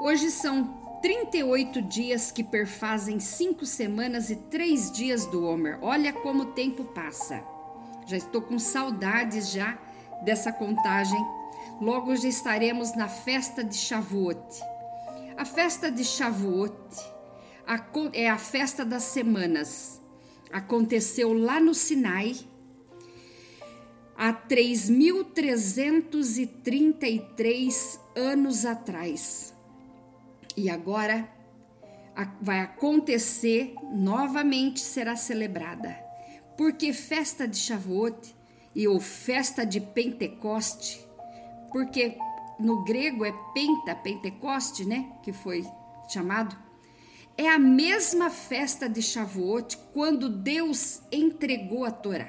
Hoje são 38 dias que perfazem cinco semanas e três dias do Homer. Olha como o tempo passa. Já estou com saudades já dessa contagem. Logo já estaremos na festa de Shavuot. A festa de Shavuot é a festa das semanas. Aconteceu lá no Sinai há 3.333 anos atrás. E agora vai acontecer novamente, será celebrada. Porque festa de Shavuot e ou festa de Pentecoste, porque no grego é penta, Pentecoste, né, que foi chamado, é a mesma festa de Shavuot quando Deus entregou a Torá.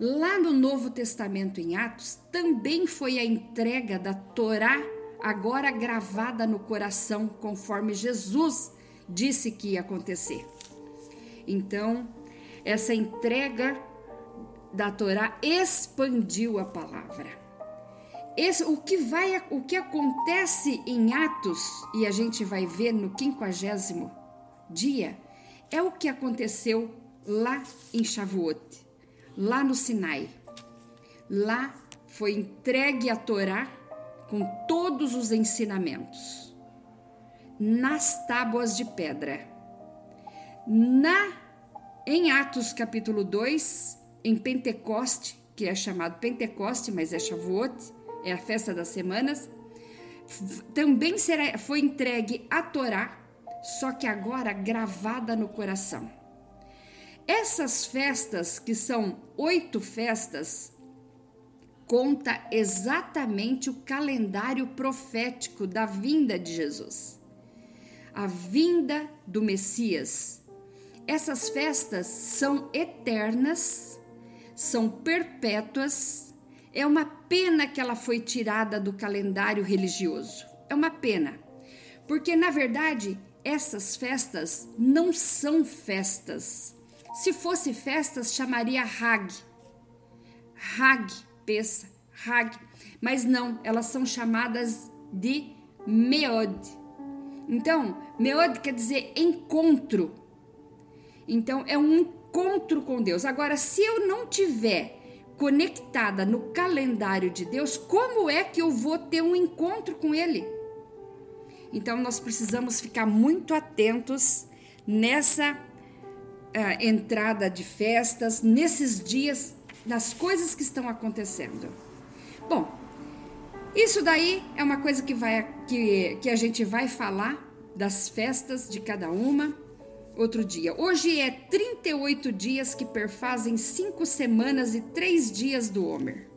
Lá no Novo Testamento em Atos também foi a entrega da Torá agora gravada no coração, conforme Jesus disse que ia acontecer. Então, essa entrega da Torá expandiu a palavra. Esse, o que vai, o que acontece em Atos e a gente vai ver no quinquagésimo dia é o que aconteceu lá em Shavuot, lá no Sinai. Lá foi entregue a Torá com todos os ensinamentos nas tábuas de pedra. Na em Atos capítulo 2, em Pentecoste, que é chamado Pentecoste, mas é Shavuot, é a festa das semanas, também será, foi entregue a Torá, só que agora gravada no coração. Essas festas, que são oito festas, conta exatamente o calendário profético da vinda de Jesus. A vinda do Messias. Essas festas são eternas, são perpétuas. É uma pena que ela foi tirada do calendário religioso. É uma pena. Porque, na verdade, essas festas não são festas. Se fosse festas, chamaria Hag. Hag peça, Hag, mas não, elas são chamadas de Meod. Então, Meod quer dizer encontro. Então, é um encontro com Deus. Agora, se eu não tiver conectada no calendário de Deus, como é que eu vou ter um encontro com Ele? Então, nós precisamos ficar muito atentos nessa uh, entrada de festas, nesses dias das coisas que estão acontecendo. Bom, isso daí é uma coisa que, vai, que, que a gente vai falar das festas de cada uma outro dia. Hoje é 38 dias que perfazem cinco semanas e três dias do Homer.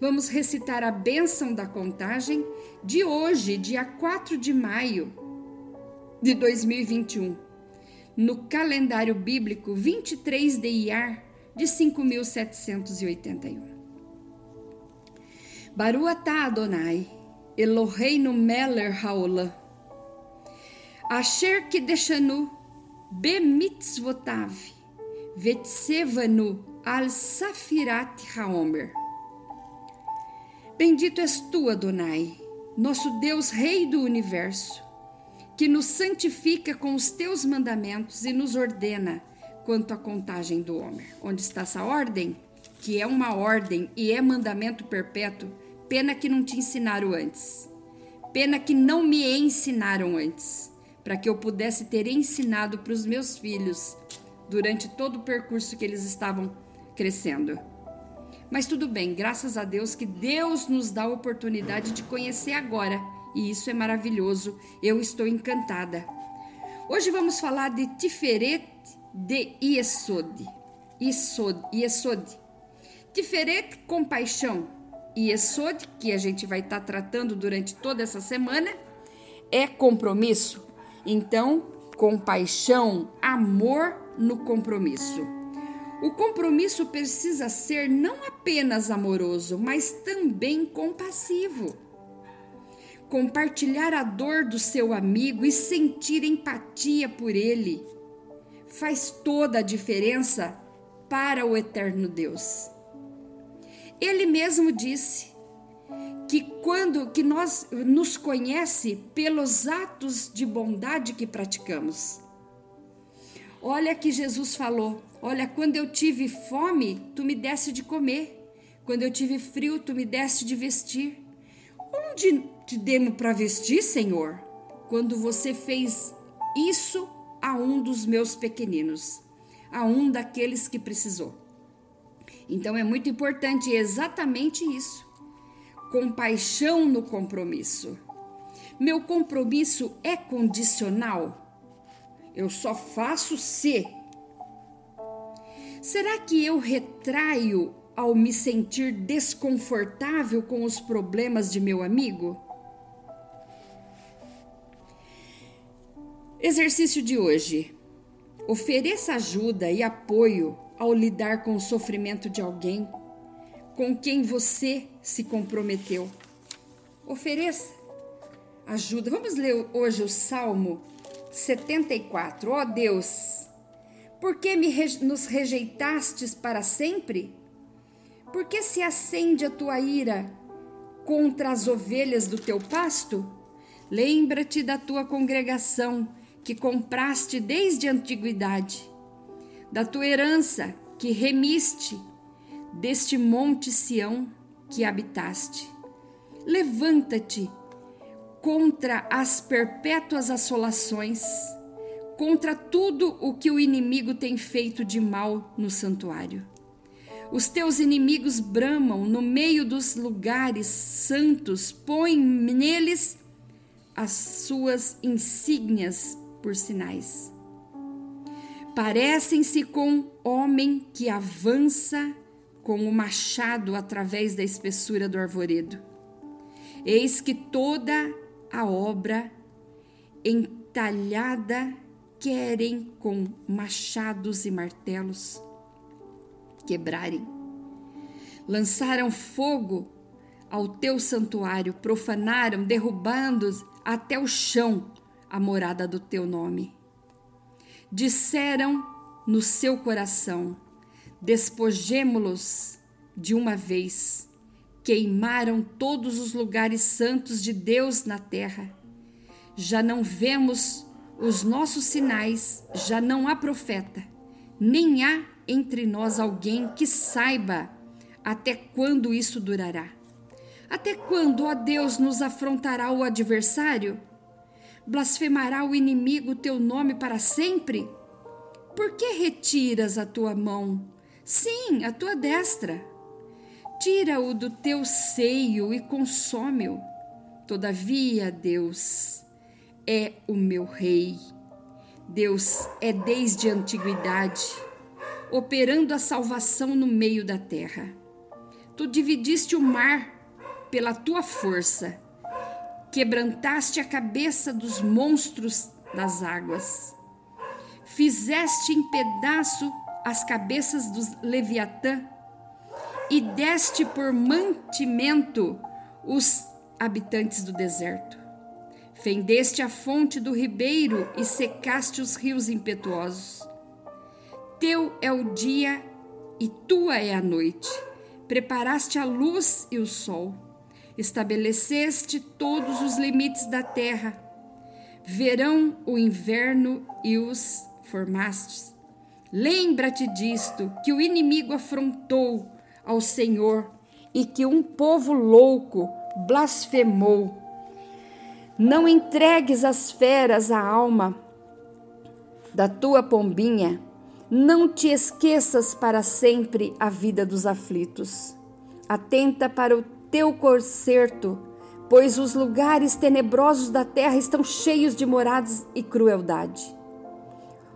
Vamos recitar a bênção da contagem de hoje, dia 4 de maio de 2021, no calendário bíblico 23 de Iar de 5.781. Baruatá Adonai, Eloheinu Meller Haolam, Asher Kideshanu, Bemitzvotav, Vetsevanu al Safirat Haomer. Bendito és tu, Adonai, nosso Deus Rei do Universo, que nos santifica com os teus mandamentos e nos ordena quanto à contagem do homem. Onde está essa ordem? Que é uma ordem e é mandamento perpétuo. Pena que não te ensinaram antes. Pena que não me ensinaram antes, para que eu pudesse ter ensinado para os meus filhos durante todo o percurso que eles estavam crescendo. Mas tudo bem, graças a Deus que Deus nos dá a oportunidade de conhecer agora, e isso é maravilhoso. Eu estou encantada. Hoje vamos falar de Tiferet de Yesod. Yesod, Yesod. Tiferet, compaixão. Yesod, que a gente vai estar tá tratando durante toda essa semana, é compromisso. Então, compaixão, amor no compromisso. O compromisso precisa ser não apenas amoroso, mas também compassivo. Compartilhar a dor do seu amigo e sentir empatia por ele faz toda a diferença para o eterno Deus. Ele mesmo disse que quando que nós nos conhece pelos atos de bondade que praticamos. Olha que Jesus falou: Olha, quando eu tive fome, tu me desse de comer. Quando eu tive frio, tu me deste de vestir. Onde te demos para vestir, Senhor? Quando você fez isso a um dos meus pequeninos, a um daqueles que precisou. Então é muito importante exatamente isso. Compaixão no compromisso. Meu compromisso é condicional? Eu só faço se. Será que eu retraio ao me sentir desconfortável com os problemas de meu amigo? Exercício de hoje. Ofereça ajuda e apoio ao lidar com o sofrimento de alguém com quem você se comprometeu. Ofereça ajuda. Vamos ler hoje o Salmo 74. Ó oh Deus, por que me, nos rejeitastes para sempre? Por que se acende a tua ira contra as ovelhas do teu pasto? Lembra-te da tua congregação que compraste desde a antiguidade, da tua herança que remiste, deste monte Sião que habitaste. Levanta-te contra as perpétuas assolações, contra tudo o que o inimigo tem feito de mal no santuário. Os teus inimigos bramam no meio dos lugares santos, põem neles as suas insígnias por sinais. Parecem-se com homem que avança com o machado através da espessura do arvoredo. Eis que toda a obra entalhada querem com machados e martelos quebrarem. Lançaram fogo ao teu santuário, profanaram, derrubando até o chão a morada do teu nome. Disseram no seu coração: despojemo-los de uma vez. Queimaram todos os lugares santos de Deus na terra. Já não vemos os nossos sinais, já não há profeta, nem há entre nós alguém que saiba até quando isso durará. Até quando, ó Deus, nos afrontará o adversário? Blasfemará o inimigo o teu nome para sempre? Por que retiras a tua mão? Sim, a tua destra. Tira-o do teu seio e consome-o. Todavia, Deus é o meu rei. Deus é desde a antiguidade, operando a salvação no meio da terra. Tu dividiste o mar pela tua força quebrantaste a cabeça dos monstros das águas, fizeste em pedaço as cabeças dos Leviatã e deste por mantimento os habitantes do deserto. Fendeste a fonte do ribeiro e secaste os rios impetuosos. Teu é o dia e tua é a noite. Preparaste a luz e o sol estabeleceste todos os limites da terra. Verão o inverno e os formastes. Lembra-te disto, que o inimigo afrontou ao Senhor e que um povo louco blasfemou. Não entregues às feras a alma da tua pombinha, não te esqueças para sempre a vida dos aflitos. Atenta para o teu conserto, pois os lugares tenebrosos da terra estão cheios de moradas e crueldade.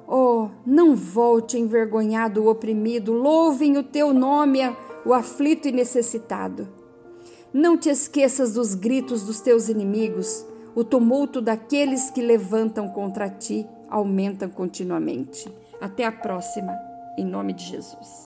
Oh, não volte envergonhado o oprimido, louvem o teu nome o aflito e necessitado. Não te esqueças dos gritos dos teus inimigos, o tumulto daqueles que levantam contra ti aumenta continuamente. Até a próxima, em nome de Jesus.